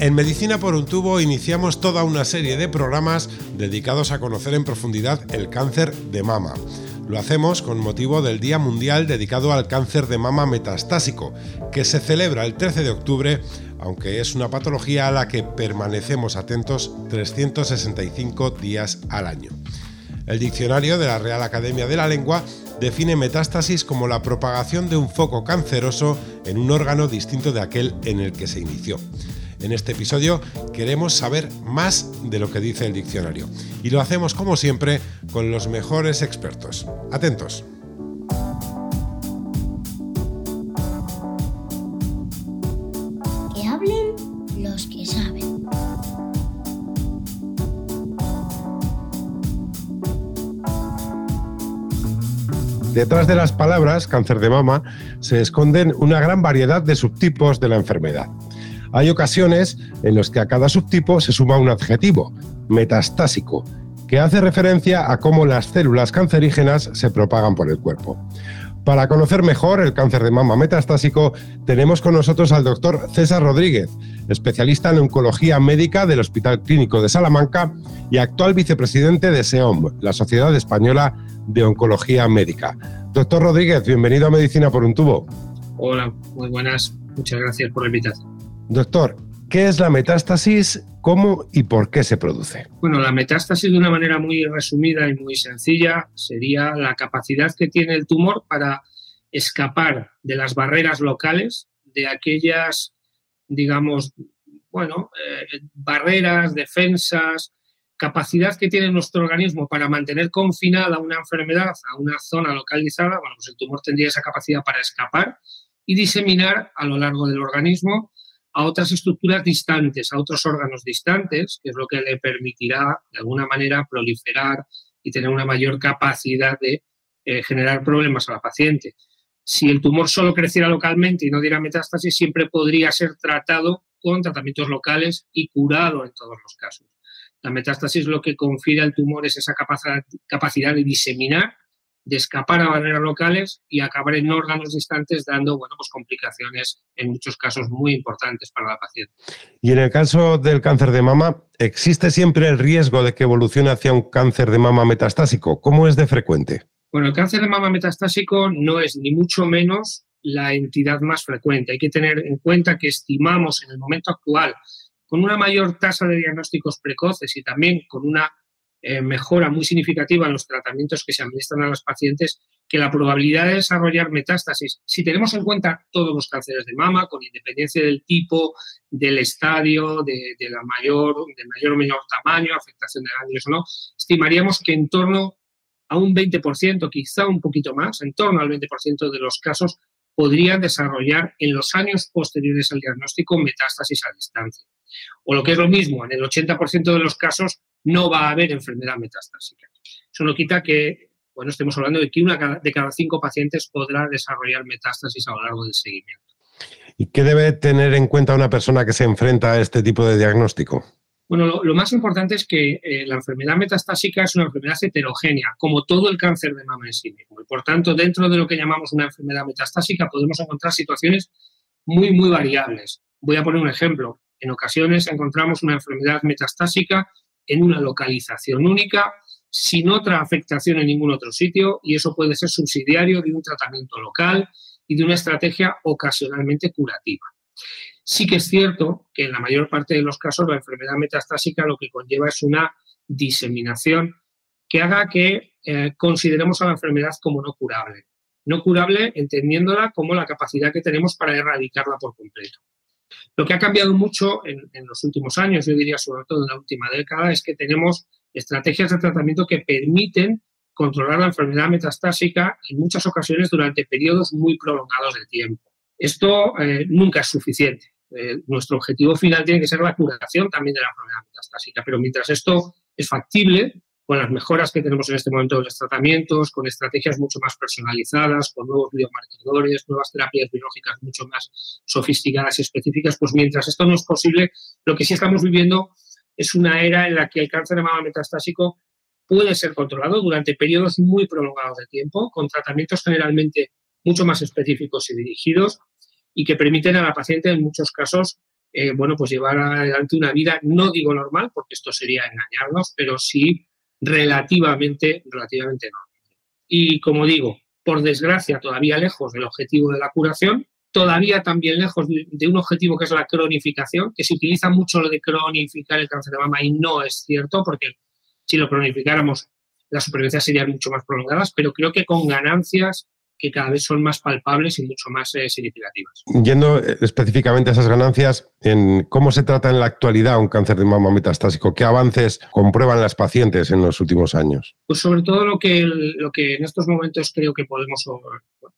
En Medicina por un tubo iniciamos toda una serie de programas dedicados a conocer en profundidad el cáncer de mama. Lo hacemos con motivo del Día Mundial dedicado al cáncer de mama metastásico, que se celebra el 13 de octubre aunque es una patología a la que permanecemos atentos 365 días al año. El diccionario de la Real Academia de la Lengua define metástasis como la propagación de un foco canceroso en un órgano distinto de aquel en el que se inició. En este episodio queremos saber más de lo que dice el diccionario y lo hacemos como siempre con los mejores expertos. Atentos. Detrás de las palabras cáncer de mama se esconden una gran variedad de subtipos de la enfermedad. Hay ocasiones en las que a cada subtipo se suma un adjetivo, metastásico, que hace referencia a cómo las células cancerígenas se propagan por el cuerpo. Para conocer mejor el cáncer de mama metastásico, tenemos con nosotros al doctor César Rodríguez, especialista en oncología médica del Hospital Clínico de Salamanca y actual vicepresidente de SEOM, la Sociedad Española de Oncología Médica. Doctor Rodríguez, bienvenido a Medicina por un tubo. Hola, muy buenas. Muchas gracias por la invitación. Doctor, ¿qué es la metástasis? ¿Cómo y por qué se produce? Bueno, la metástasis de una manera muy resumida y muy sencilla sería la capacidad que tiene el tumor para escapar de las barreras locales, de aquellas, digamos, bueno, eh, barreras, defensas, capacidad que tiene nuestro organismo para mantener confinada una enfermedad a una zona localizada, bueno, pues el tumor tendría esa capacidad para escapar y diseminar a lo largo del organismo a otras estructuras distantes, a otros órganos distantes, que es lo que le permitirá de alguna manera proliferar y tener una mayor capacidad de eh, generar problemas a la paciente. Si el tumor solo creciera localmente y no diera metástasis, siempre podría ser tratado con tratamientos locales y curado en todos los casos. La metástasis lo que confiere al tumor es esa capacidad de diseminar, de escapar a barreras locales y acabar en órganos distantes dando bueno, pues complicaciones en muchos casos muy importantes para la paciente. Y en el caso del cáncer de mama, ¿existe siempre el riesgo de que evolucione hacia un cáncer de mama metastásico? ¿Cómo es de frecuente? Bueno, el cáncer de mama metastásico no es ni mucho menos la entidad más frecuente. Hay que tener en cuenta que estimamos en el momento actual con una mayor tasa de diagnósticos precoces y también con una eh, mejora muy significativa en los tratamientos que se administran a los pacientes, que la probabilidad de desarrollar metástasis, si tenemos en cuenta todos los cánceres de mama, con independencia del tipo, del estadio, de, la mayor, del mayor o menor tamaño, afectación de ganglios o no, estimaríamos que en torno a un 20%, quizá un poquito más, en torno al 20% de los casos podrían desarrollar en los años posteriores al diagnóstico metástasis a distancia. O lo que es lo mismo, en el 80% de los casos no va a haber enfermedad metastásica. Eso no quita que, bueno, estemos hablando de que una de cada cinco pacientes podrá desarrollar metástasis a lo largo del seguimiento. ¿Y qué debe tener en cuenta una persona que se enfrenta a este tipo de diagnóstico? Bueno, lo, más importante es que eh, la enfermedad metastásica es una enfermedad heterogénea, como todo el cáncer de mama en sí mismo. Y por tanto, dentro de lo que llamamos una enfermedad metastásica, podemos encontrar situaciones muy, muy variables. Voy a poner un ejemplo. En ocasiones encontramos una enfermedad metastásica en una localización única, sin otra afectación en ningún otro sitio, y eso puede ser subsidiario de un tratamiento local y de una estrategia ocasionalmente curativa. Sí que es cierto que en la mayor parte de los casos la enfermedad metastásica lo que conlleva es una diseminación que haga que eh, consideremos a la enfermedad como no curable. No curable entendiéndola como la capacidad que tenemos para erradicarla por completo. Lo que ha cambiado mucho en, los últimos años, yo diría sobre todo en la última década, es que tenemos estrategias de tratamiento que permiten controlar la enfermedad metastásica en muchas ocasiones durante periodos muy prolongados de tiempo. Esto eh, nunca es suficiente. Eh, nuestro objetivo final tiene que ser la curación también de la enfermedad metastásica, pero mientras esto es factible, con las mejoras que tenemos en este momento de los tratamientos, con estrategias mucho más personalizadas, con nuevos biomarcadores, nuevas terapias biológicas mucho más sofisticadas y específicas, pues mientras esto no es posible, lo que sí estamos viviendo es una era en la que el cáncer de mama metastásico puede ser controlado durante periodos muy prolongados de tiempo, con tratamientos generalmente mucho más específicos y dirigidos y que permiten a la paciente en muchos casos eh, bueno, pues llevar adelante una vida, no digo normal, porque esto sería engañarnos, pero sí relativamente, relativamente normal. Y como digo, por desgracia, todavía lejos del objetivo de la curación, todavía también lejos de, un objetivo que es la cronificación, que se utiliza mucho lo de cronificar el cáncer de mama y no es cierto, porque si lo cronificáramos, las supervivencias serían mucho más prolongadas, pero creo que con ganancias que cada vez son más palpables y mucho más eh, significativas. Yendo eh, específicamente a esas ganancias, en ¿cómo se trata en la actualidad un cáncer de mama metastásico? ¿Qué avances comprueban las pacientes en los últimos años? Pues sobre todo lo que, lo que en estos momentos creo que podemos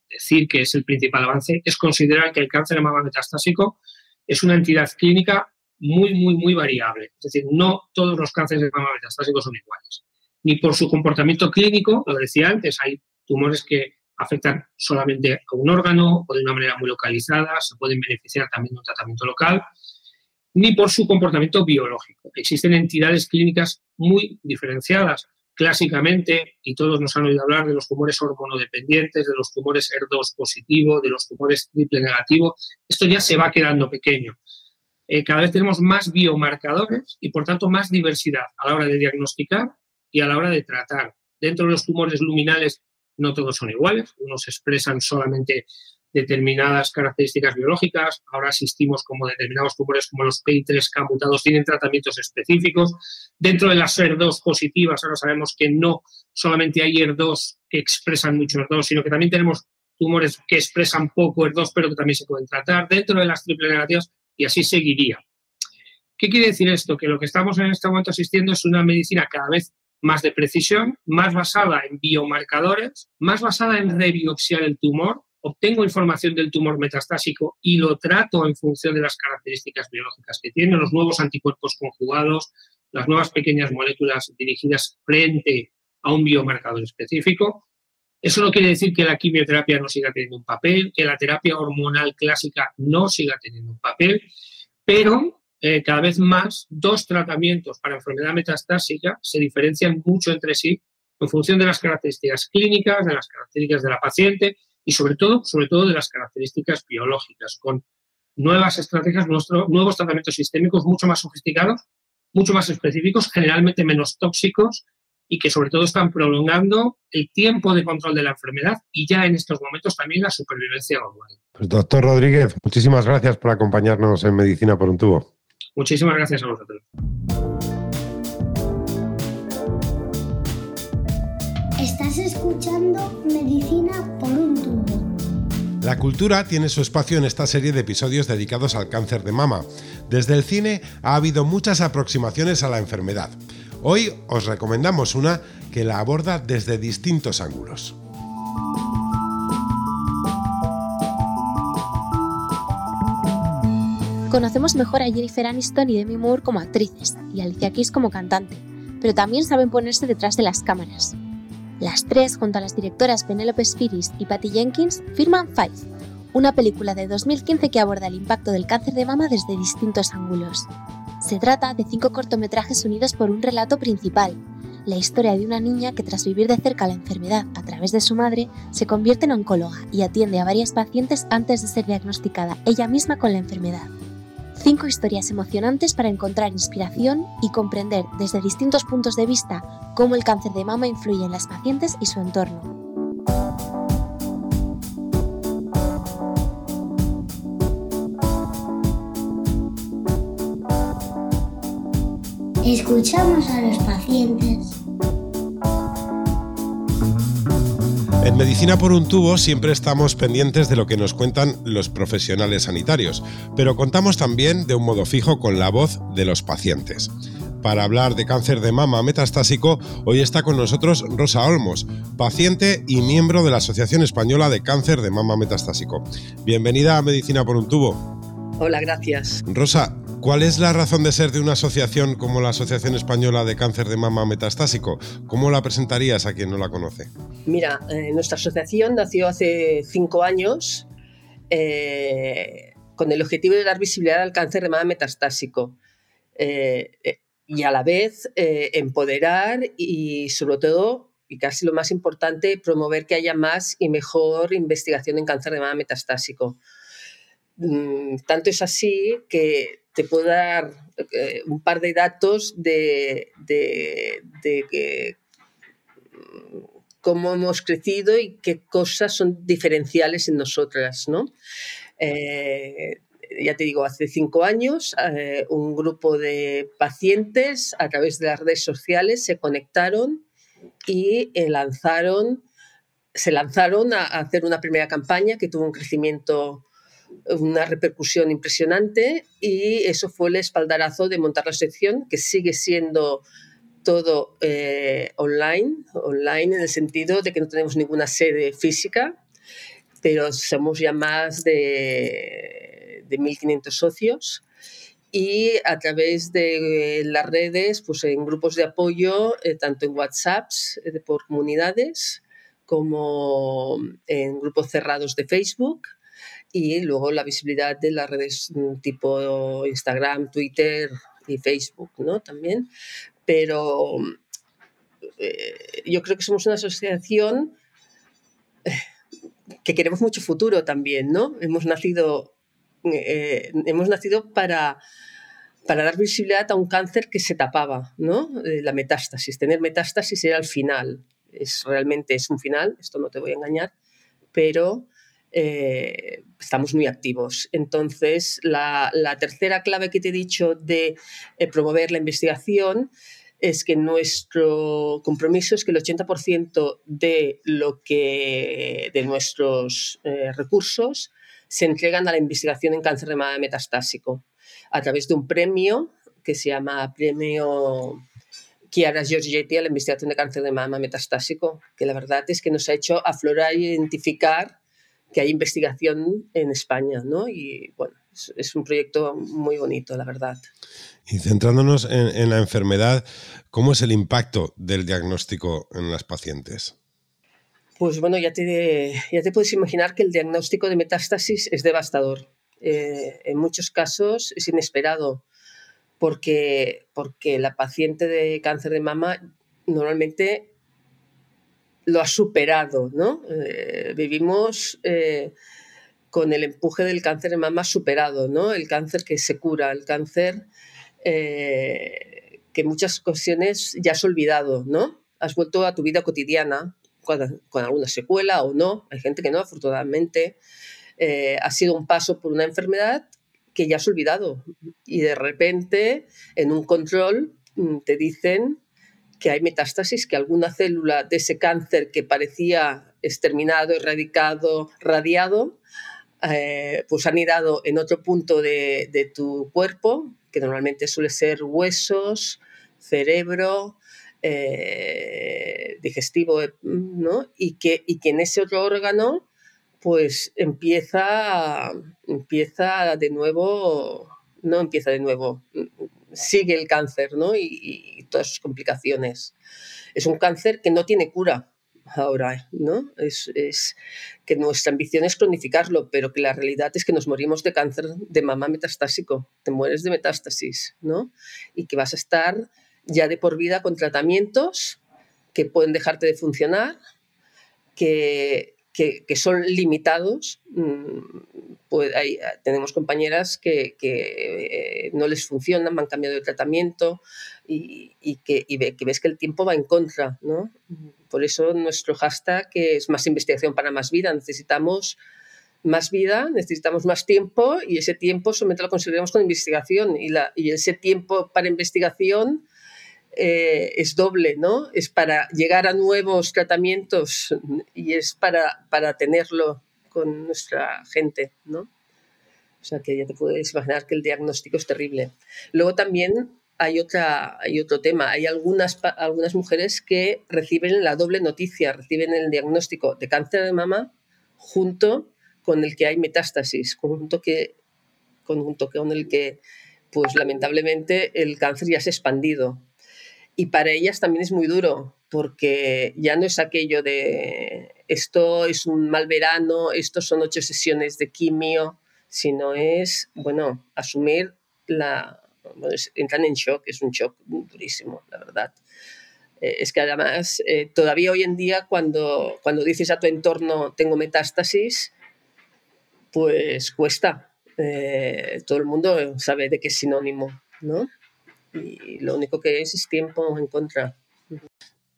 decir que es el principal avance es considerar que el cáncer de mama metastásico es una entidad clínica muy, muy, muy variable. Es decir, no todos los cánceres de mama metastásicos son iguales. Ni por su comportamiento clínico, lo decía antes, hay tumores que afectan solamente a un órgano o de una manera muy localizada, se pueden beneficiar también de un tratamiento local, ni por su comportamiento biológico. Existen entidades clínicas muy diferenciadas. Clásicamente, y todos nos han oído hablar de los tumores hormonodependientes, de los tumores ER2 positivo, de los tumores triple negativo, esto ya se va quedando pequeño. Eh, cada vez tenemos más biomarcadores y, por tanto, más diversidad a la hora de diagnosticar y a la hora de tratar. Dentro de los tumores luminales no todos son iguales, unos expresan solamente determinadas características biológicas, ahora asistimos como determinados tumores como los PI3K mutados tienen tratamientos específicos. Dentro de las ER2 positivas, ahora sabemos que no solamente hay ER2 que expresan mucho ER2, sino que también tenemos tumores que expresan poco ER2, pero que también se pueden tratar. Dentro de las triple negativas, y así seguiría. ¿Qué quiere decir esto? Que lo que estamos en este momento asistiendo es una medicina cada vez más de precisión, más basada en biomarcadores, más basada en rebiopsiar el tumor. Obtengo información del tumor metastásico y lo trato en función de las características biológicas que tiene, los nuevos anticuerpos conjugados, las nuevas pequeñas moléculas dirigidas frente a un biomarcador específico. Eso no quiere decir que la quimioterapia no siga teniendo un papel, que la terapia hormonal clásica no siga teniendo un papel, pero eh, cada vez más dos tratamientos para enfermedad metastásica se diferencian mucho entre sí en función de las características clínicas, de las características de la paciente y sobre todo, sobre todo de las características biológicas, con nuevas estrategias, nuevos tratamientos sistémicos mucho más sofisticados, mucho más específicos, generalmente menos tóxicos y que sobre todo están prolongando el tiempo de control de la enfermedad y ya en estos momentos también la supervivencia global. Pues doctor Rodríguez, muchísimas gracias por acompañarnos en Medicina por un tubo. Muchísimas gracias a vosotros. Estás escuchando Medicina por un tubo. La cultura tiene su espacio en esta serie de episodios dedicados al cáncer de mama. Desde el cine ha habido muchas aproximaciones a la enfermedad. Hoy os recomendamos una que la aborda desde distintos ángulos. Conocemos mejor a Jennifer Aniston y Demi Moore como actrices y Alicia Keys como cantante, pero también saben ponerse detrás de las cámaras. Las tres, junto a las directoras Penelope Spheris y Patty Jenkins, firman Five, una película de 2015 que aborda el impacto del cáncer de mama desde distintos ángulos. Se trata de cinco cortometrajes unidos por un relato principal, la historia de una niña que tras vivir de cerca la enfermedad a través de su madre, se convierte en oncóloga y atiende a varias pacientes antes de ser diagnosticada ella misma con la enfermedad. Cinco historias emocionantes para encontrar inspiración y comprender desde distintos puntos de vista cómo el cáncer de mama influye en las pacientes y su entorno. Escuchamos a los pacientes. En Medicina por un tubo siempre estamos pendientes de lo que nos cuentan los profesionales sanitarios, pero contamos también de un modo fijo con la voz de los pacientes. Para hablar de cáncer de mama metastásico, hoy está con nosotros Rosa Olmos, paciente y miembro de la Asociación Española de Cáncer de Mama Metastásico. Bienvenida a Medicina por un tubo. Hola, gracias. Rosa, ¿cuál es la razón de ser de una asociación como la Asociación Española de Cáncer de Mama Metastásico? ¿Cómo la presentarías a quien no la conoce? Mira, eh, nuestra asociación nació hace cinco años eh, con el objetivo de dar visibilidad al cáncer de mama metastásico. Eh, y a la vez empoderar y sobre todo y casi lo más importante, promover que haya más y mejor investigación en cáncer de mama metastásico. Mm, tanto es así que te puedo dar eh, un par de datos de, mm, cómo hemos crecido y qué cosas son diferenciales en nosotras. ¿no? Eh, ya te digo, hace cinco años, eh, un grupo de pacientes a través de las redes sociales se conectaron y lanzaron, se lanzaron a, hacer una primera campaña que tuvo un crecimiento, una repercusión impresionante y eso fue el espaldarazo de montar la sección, que sigue siendo todo eh, online, online en el sentido de que no tenemos ninguna sede física, pero somos ya más de, de 1.500 socios y a través de las redes, pues en grupos de apoyo, eh, tanto en WhatsApps eh, por comunidades como en grupos cerrados de Facebook y luego la visibilidad de las redes mm, tipo Instagram, Twitter y Facebook, ¿no? También. Pero eh, yo creo que somos una asociación que queremos mucho futuro también, ¿no? Hemos nacido eh, hemos nacido para, para dar visibilidad a un cáncer que se tapaba, ¿no? Eh, la metástasis. Tener metástasis era el final. Es, realmente es un final, esto no te voy a engañar, pero eh, estamos muy activos. Entonces, la, la, tercera clave que te he dicho de promover la investigación es que nuestro compromiso es que el 80% de, lo que, de nuestros recursos se entregan a la investigación en cáncer de mama metastásico a través de un premio que se llama Premio Chiara Giorgetti a la investigación de cáncer de mama metastásico, que la verdad es que nos ha hecho aflorar y identificar que hay investigación en España, ¿no? Y bueno, es, un proyecto muy bonito, la verdad. Y centrándonos en, en la enfermedad, ¿cómo es el impacto del diagnóstico en las pacientes? Pues bueno, ya te, ya te puedes imaginar que el diagnóstico de metástasis es devastador. Eh, en muchos casos es inesperado porque, porque la paciente de cáncer de mama normalmente lo ha superado, ¿no? Eh, vivimos eh, con el empuje del cáncer de mama superado, ¿no? El cáncer que se cura, el cáncer que en muchas ocasiones ya has olvidado, ¿no? Has vuelto a tu vida cotidiana, con, alguna secuela o no, hay gente que no, afortunadamente, eh, ha sido un paso por una enfermedad que ya has olvidado y de repente en un control mm, te dicen que hay metástasis, que alguna célula de ese cáncer que parecía exterminado, erradicado, radiado, eh, pues han ido en otro punto de, de, tu cuerpo, que normalmente suele ser huesos, cerebro, eh, digestivo, eh, ¿no? Y que, y que en ese otro órgano pues empieza, empieza de nuevo, no empieza de nuevo, sigue el cáncer ¿no? y, todas sus complicaciones. Es un cáncer que no tiene cura ahora, ¿no? Es, es, que nuestra ambición es cronificarlo, pero que la realidad es que nos morimos de cáncer de mama metastásico, te mueres de metástasis, ¿no? Y que vas a estar ya de por vida con tratamientos que pueden dejarte de funcionar, que, son limitados. Mm, pues tenemos compañeras que, eh, no les funcionan, han cambiado de tratamiento y, que, que, ves que el tiempo va en contra. ¿no? Por eso nuestro hashtag es más investigación para más vida. Necesitamos más vida, necesitamos más tiempo y ese tiempo solamente lo conseguiremos con investigación y, la, y ese tiempo para investigación eh, es doble, ¿no? Es para llegar a nuevos tratamientos y es para, para tenerlo con nuestra gente, ¿no? O sea que ya te puedes imaginar que el diagnóstico es terrible. Luego también hay, otra, hay otro tema. Hay algunas, algunas mujeres que reciben la doble noticia, reciben el diagnóstico de cáncer de mama junto con el que hay metástasis, junto que con un toque en el que, pues lamentablemente, el cáncer ya se ha expandido. Y para ellas también es muy duro, porque ya no es aquello de esto es un mal verano, esto son ocho sesiones de quimio, sino es, bueno, asumir la... entran en shock, es un shock durísimo, la verdad. Eh, es que además, eh, todavía hoy en día, cuando, cuando dices a tu entorno tengo metástasis, pues cuesta. Eh, todo el mundo sabe de qué es sinónimo, ¿no? Y lo único que es es tiempo en contra.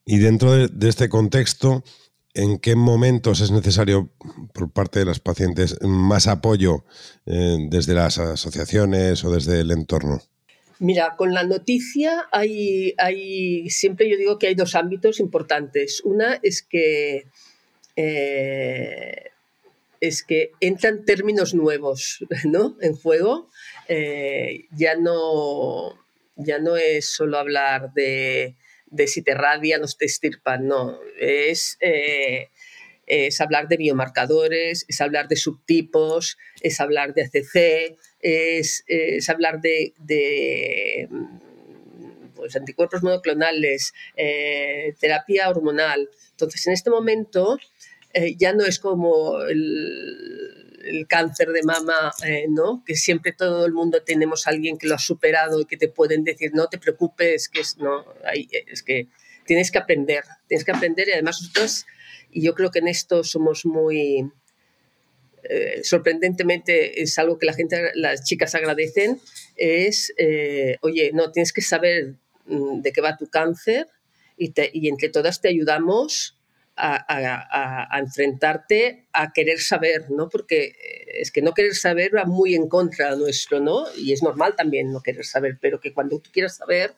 Y dentro de este contexto, ¿En qué momentos es necesario por parte de las pacientes más apoyo eh, desde las asociaciones o desde el entorno? Mira, con la noticia hay, hay, siempre yo digo que hay dos ámbitos importantes. Una es que, eh, es que entran términos nuevos ¿no? en juego. Eh, ya, no, ya no es solo hablar de de si te radian o te estirpan, no, es, eh, es hablar de biomarcadores, es hablar de subtipos, es hablar de ACC, es, es hablar de, de pues, anticuerpos monoclonales, eh, terapia hormonal. Entonces, en este momento eh, ya no es como el, el cáncer de mama, eh, ¿no? Que siempre todo el mundo tenemos alguien que lo ha superado y que te pueden decir, no te preocupes, que es, no, es que tienes que aprender, tienes que aprender y además nosotros, y yo creo que en esto somos muy, eh, sorprendentemente es algo que la gente, las chicas agradecen, es, eh, oye, no, tienes que saber mm, de qué va tu cáncer y entre todas te ayudamos a, enfrentarte a querer saber, ¿no? Porque eh, es que no querer saber va muy en contra nuestro, ¿no? Y es normal también no querer saber, pero que cuando tú quieras saber,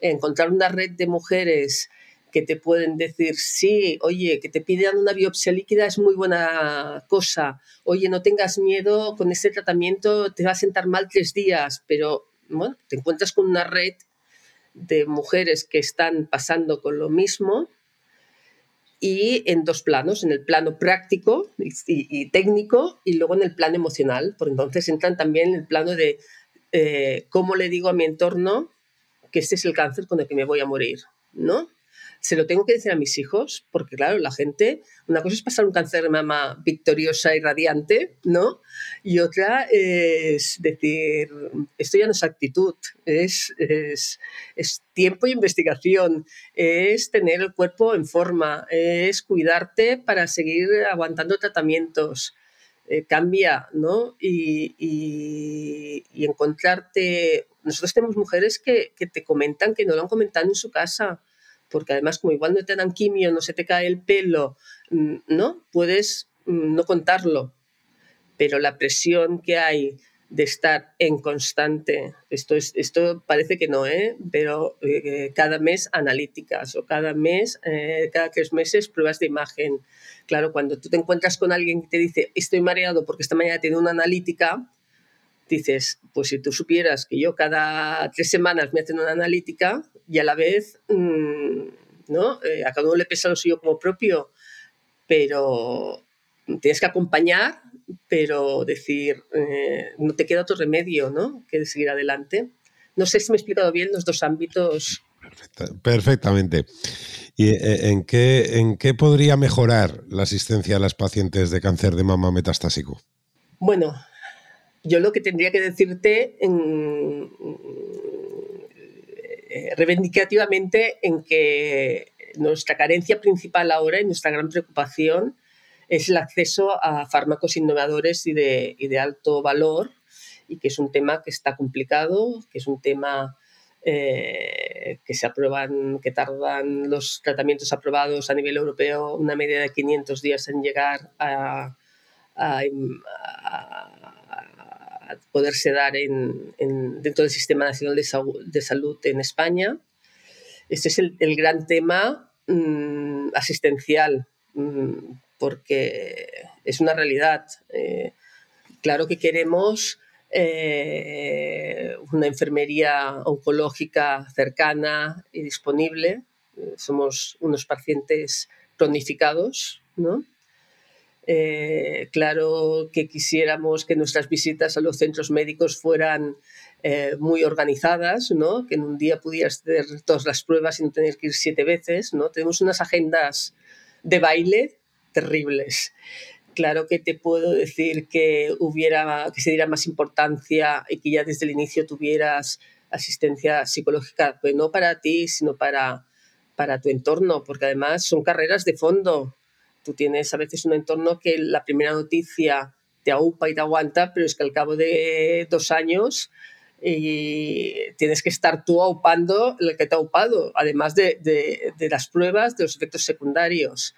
encontrar una red de mujeres que te pueden decir, sí, oye, que te pidan una biopsia líquida es muy buena cosa, oye, no tengas miedo, con este tratamiento te va a sentar mal tres días, pero bueno, te encuentras con una red de mujeres que están pasando con lo mismo y en dos planos, en el plano práctico y, técnico y luego en el plano emocional, por entonces entran también en el plano de eh, cómo le digo a mi entorno que este es el cáncer con el que me voy a morir, ¿no? Se lo tengo que decir a mis hijos, porque claro, la gente, una cosa es pasar un cáncer de mama victoriosa y radiante, ¿no? Y otra es decir, esto ya no es actitud, es, es, tiempo y investigación, es tener el cuerpo en forma, es cuidarte para seguir aguantando tratamientos. Eh, cambia, ¿no? Y, y, encontrarte. Nosotros tenemos mujeres que, que, te comentan que no lo han comentado en su casa, porque además como igual no te dan quimio, no se te cae el pelo, mm, ¿no? Puedes mm, no contarlo, pero la presión que hay de estar en constante, esto, es, esto parece que no, ¿eh? pero eh, cada mes analíticas o cada mes, eh, cada tres meses pruebas de imagen. Claro, cuando tú te encuentras con alguien que te dice estoy mareado porque esta mañana tiene una analítica, dices, pues si tú supieras que yo cada tres semanas me hacen una analítica y a la vez, mm, ¿no? Eh, a cada uno le pesa lo suyo como propio, pero tienes que acompañar, pero decir, eh, no te queda otro remedio, ¿no? Que seguir adelante. No sé si me he explicado bien los dos ámbitos. perfectamente. ¿Y eh, en qué, en qué podría mejorar la asistencia a las pacientes de cáncer de mama metastásico? Bueno, yo lo que tendría que decirte eh, reivindicativamente en que nuestra carencia principal ahora y nuestra gran preocupación es el acceso a fármacos innovadores y de, y de alto valor y que es un tema que está complicado, que es un tema eh, que se aprueban, que tardan los tratamientos aprobados a nivel europeo una media de 500 días en llegar a, poderse dar en, dentro del Sistema Nacional de, Salud en España. Este es el, gran tema mm, asistencial, mm, porque es una realidad. Eh, claro que queremos eh, una enfermería oncológica cercana y disponible. somos unos pacientes cronificados, ¿no? Eh, claro que quisiéramos que nuestras visitas a los centros médicos fueran eh, muy organizadas, ¿no? que en un día pudieras hacer todas las pruebas y no tener que ir siete veces. ¿no? Tenemos unas agendas de baile terribles. Claro que te puedo decir que hubiera que se diera más importancia y que ya desde el inicio tuvieras asistencia psicológica, pues no para ti, sino para, para tu entorno, porque además son carreras de fondo. Tú tienes a veces un entorno que la primera noticia te aupa y te aguanta, pero es que al cabo de dos años y tienes que estar tú aupando lo que te ha aupado, además de, de, las pruebas, de los efectos secundarios.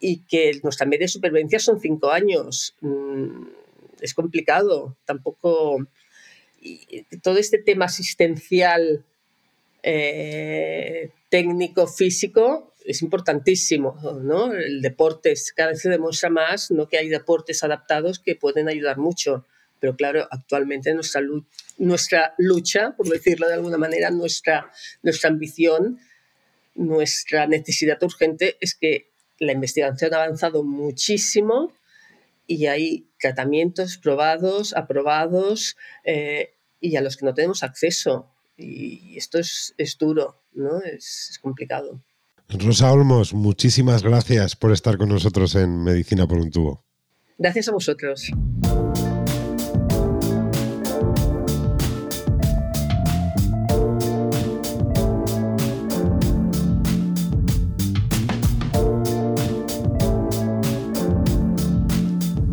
Y que nuestra media de supervivencia son cinco años. Mm, es complicado. Tampoco. todo este tema asistencial eh, técnico, físico, es importantísimo, ¿no? El deporte, cada vez se demuestra más ¿no? que hay deportes adaptados que pueden ayudar mucho pero claro, actualmente nuestra, nuestra lucha, por decirlo de alguna manera, nuestra, nuestra ambición, nuestra necesidad urgente es que la investigación ha avanzado muchísimo y hay tratamientos probados, aprobados eh, y a los que no tenemos acceso. Y esto es, es duro, ¿no? Es, es, complicado. Rosa Olmos, muchísimas gracias por estar con nosotros en Medicina por un tubo. Gracias a vosotros.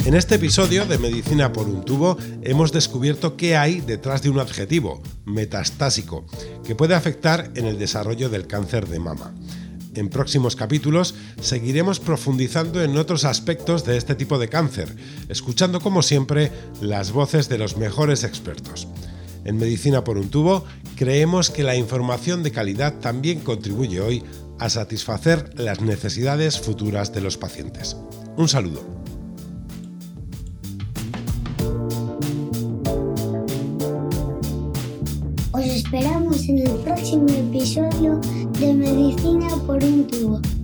En este episodio de Medicina por un tubo hemos descubierto qué hay detrás de un adjetivo, metastásico, que puede afectar en el desarrollo del cáncer de mama. En próximos capítulos seguiremos profundizando en otros aspectos de este tipo de cáncer, escuchando como siempre las voces de los mejores expertos. En Medicina por un tubo creemos que la información de calidad también contribuye hoy a satisfacer las necesidades futuras de los pacientes. Un saludo. esperamos en el próximo episodio de Medicina por un tubo.